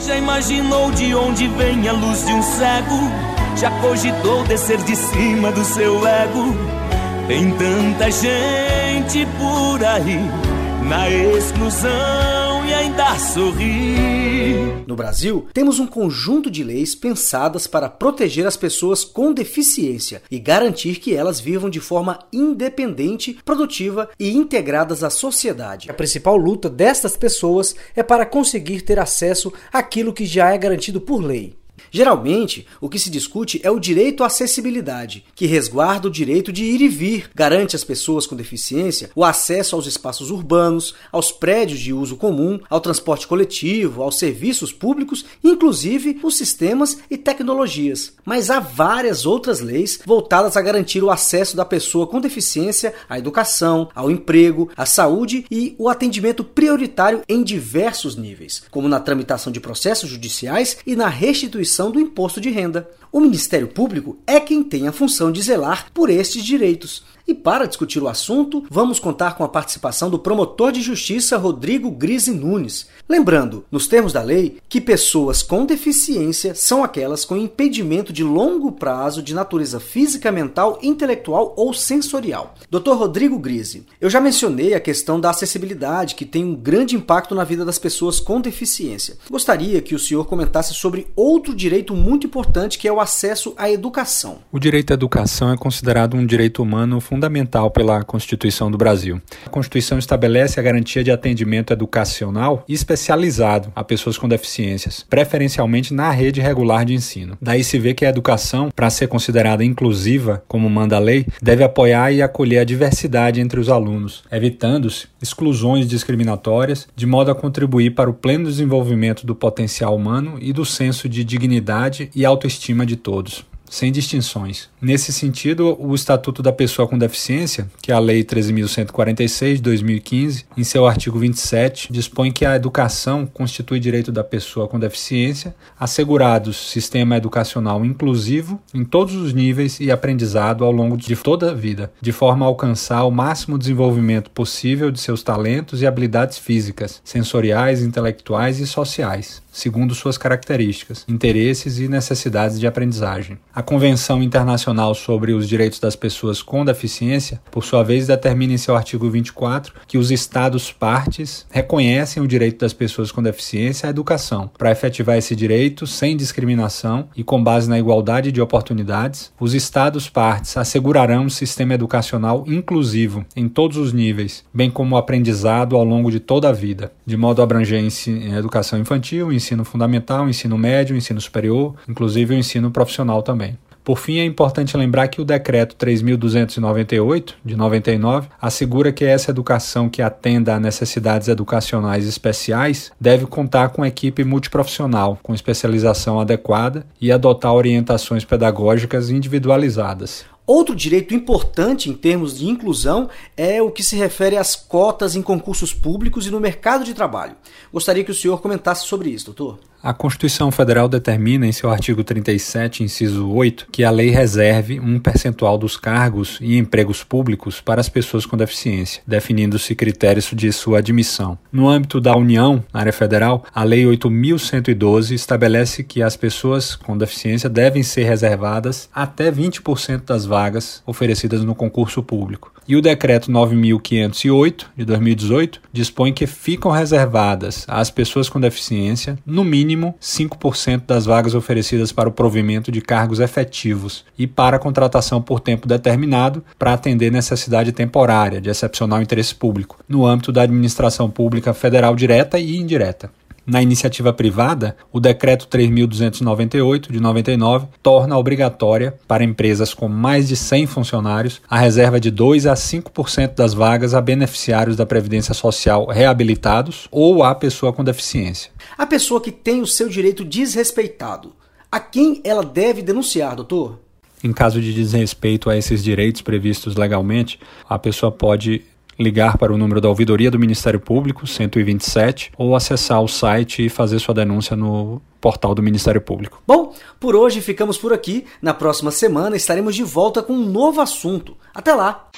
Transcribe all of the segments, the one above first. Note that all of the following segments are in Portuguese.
Já imaginou de onde vem a luz de um cego? Já cogitou descer de cima do seu ego? Tem tanta gente por aí na exclusão e ainda sorri. No Brasil, temos um conjunto de leis pensadas para proteger as pessoas com deficiência e garantir que elas vivam de forma independente, produtiva e integradas à sociedade. A principal luta destas pessoas é para conseguir ter acesso àquilo que já é garantido por lei. Geralmente, o que se discute é o direito à acessibilidade, que resguarda o direito de ir e vir, garante às pessoas com deficiência o acesso aos espaços urbanos, aos prédios de uso comum, ao transporte coletivo, aos serviços públicos, inclusive os sistemas e tecnologias. Mas há várias outras leis voltadas a garantir o acesso da pessoa com deficiência à educação, ao emprego, à saúde e o atendimento prioritário em diversos níveis, como na tramitação de processos judiciais e na restituição do imposto de renda. O Ministério Público é quem tem a função de zelar por estes direitos. E para discutir o assunto, vamos contar com a participação do promotor de justiça Rodrigo Grise Nunes. Lembrando, nos termos da lei, que pessoas com deficiência são aquelas com impedimento de longo prazo de natureza física, mental, intelectual ou sensorial. Dr. Rodrigo Grise, eu já mencionei a questão da acessibilidade, que tem um grande impacto na vida das pessoas com deficiência. Gostaria que o senhor comentasse sobre outro direito muito importante que é o acesso à educação. O direito à educação é considerado um direito humano fundamental fundamental pela Constituição do Brasil. A Constituição estabelece a garantia de atendimento educacional especializado a pessoas com deficiências, preferencialmente na rede regular de ensino. Daí se vê que a educação, para ser considerada inclusiva, como manda a lei, deve apoiar e acolher a diversidade entre os alunos, evitando-se exclusões discriminatórias, de modo a contribuir para o pleno desenvolvimento do potencial humano e do senso de dignidade e autoestima de todos sem distinções. Nesse sentido, o Estatuto da Pessoa com Deficiência, que é a Lei 13.146 de 2015, em seu artigo 27, dispõe que a educação constitui direito da pessoa com deficiência, assegurados sistema educacional inclusivo em todos os níveis e aprendizado ao longo de toda a vida, de forma a alcançar o máximo desenvolvimento possível de seus talentos e habilidades físicas, sensoriais, intelectuais e sociais segundo suas características, interesses e necessidades de aprendizagem. A Convenção Internacional sobre os Direitos das Pessoas com Deficiência, por sua vez, determina em seu artigo 24 que os Estados partes reconhecem o direito das pessoas com deficiência à educação. Para efetivar esse direito sem discriminação e com base na igualdade de oportunidades, os Estados partes assegurarão um sistema educacional inclusivo em todos os níveis, bem como o aprendizado ao longo de toda a vida, de modo a abranger a educação infantil, ensino fundamental, ensino médio, ensino superior, inclusive o ensino profissional também. Por fim, é importante lembrar que o Decreto 3.298, de 99, assegura que essa educação que atenda a necessidades educacionais especiais deve contar com equipe multiprofissional, com especialização adequada e adotar orientações pedagógicas individualizadas. Outro direito importante em termos de inclusão é o que se refere às cotas em concursos públicos e no mercado de trabalho. Gostaria que o senhor comentasse sobre isso, doutor. A Constituição Federal determina em seu artigo 37, inciso 8, que a lei reserve um percentual dos cargos e empregos públicos para as pessoas com deficiência, definindo-se critérios de sua admissão. No âmbito da União, na área federal, a Lei 8112 estabelece que as pessoas com deficiência devem ser reservadas até 20% das vagas oferecidas no concurso público. E o decreto 9508 de 2018 dispõe que ficam reservadas às pessoas com deficiência, no mínimo 5% das vagas oferecidas para o provimento de cargos efetivos e para contratação por tempo determinado para atender necessidade temporária de excepcional interesse público, no âmbito da administração pública federal direta e indireta. Na iniciativa privada, o Decreto 3.298 de 99 torna obrigatória para empresas com mais de 100 funcionários a reserva de 2 a 5% das vagas a beneficiários da Previdência Social reabilitados ou a pessoa com deficiência. A pessoa que tem o seu direito desrespeitado, a quem ela deve denunciar, doutor? Em caso de desrespeito a esses direitos previstos legalmente, a pessoa pode ligar para o número da ouvidoria do Ministério Público, 127, ou acessar o site e fazer sua denúncia no portal do Ministério Público. Bom, por hoje ficamos por aqui. Na próxima semana estaremos de volta com um novo assunto. Até lá!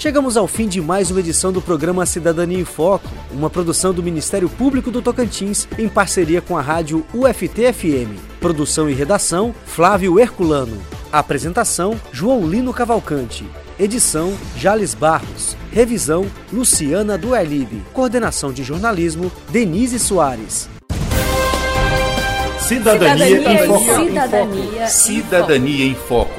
Chegamos ao fim de mais uma edição do programa Cidadania em Foco, uma produção do Ministério Público do Tocantins em parceria com a rádio UFT-FM. Produção e redação: Flávio Herculano. Apresentação: João Lino Cavalcante. Edição: Jales Barros. Revisão: Luciana Duelib. Coordenação de jornalismo: Denise Soares. Cidadania, Cidadania em Foco. Cidadania, Cidadania em Foco.